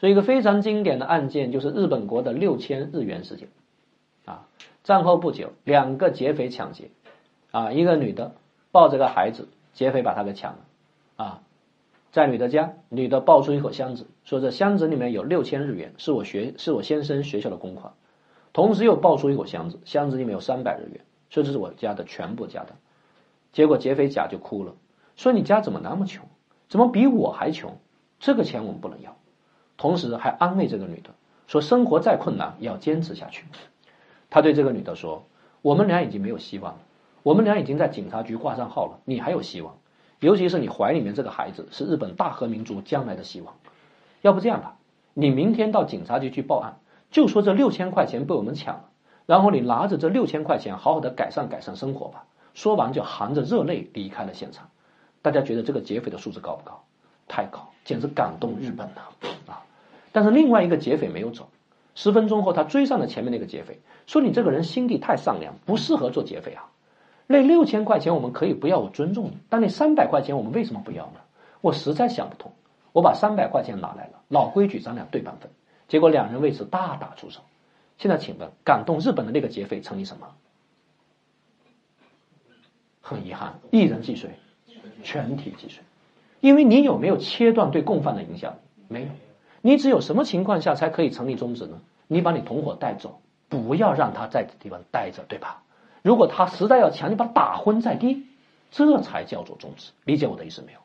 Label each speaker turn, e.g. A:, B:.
A: 所以一个非常经典的案件就是日本国的六千日元事件，啊，战后不久，两个劫匪抢劫，啊，一个女的抱着个孩子，劫匪把她给抢了，啊，在女的家，女的抱出一口箱子，说这箱子里面有六千日元，是我学是我先生学校的公款，同时又抱出一口箱子，箱子里面有三百日元，说这是我家的全部家当，结果劫匪甲就哭了，说你家怎么那么穷，怎么比我还穷？这个钱我们不能要。同时还安慰这个女的说：“生活再困难也要坚持下去。”他对这个女的说：“我们俩已经没有希望了，我们俩已经在警察局挂上号了，你还有希望。尤其是你怀里面这个孩子是日本大和民族将来的希望。要不这样吧，你明天到警察局去报案，就说这六千块钱被我们抢了，然后你拿着这六千块钱好好的改善改善生活吧。”说完就含着热泪离开了现场。大家觉得这个劫匪的素质高不高？太高，简直感动日本了啊！但是另外一个劫匪没有走，十分钟后他追上了前面那个劫匪，说：“你这个人心地太善良，不适合做劫匪啊！那六千块钱我们可以不要，我尊重你，但那三百块钱我们为什么不要呢？我实在想不通。我把三百块钱拿来了，老规矩，咱俩对半分。结果两人为此大打出手。现在请问，感动日本的那个劫匪成你什么？很遗憾，一人既遂，全体既遂，因为你有没有切断对共犯的影响？没有。”你只有什么情况下才可以成立宗旨呢？你把你同伙带走，不要让他在这地方待着，对吧？如果他实在要强，你把他打昏在地，这才叫做宗旨。理解我的意思没有？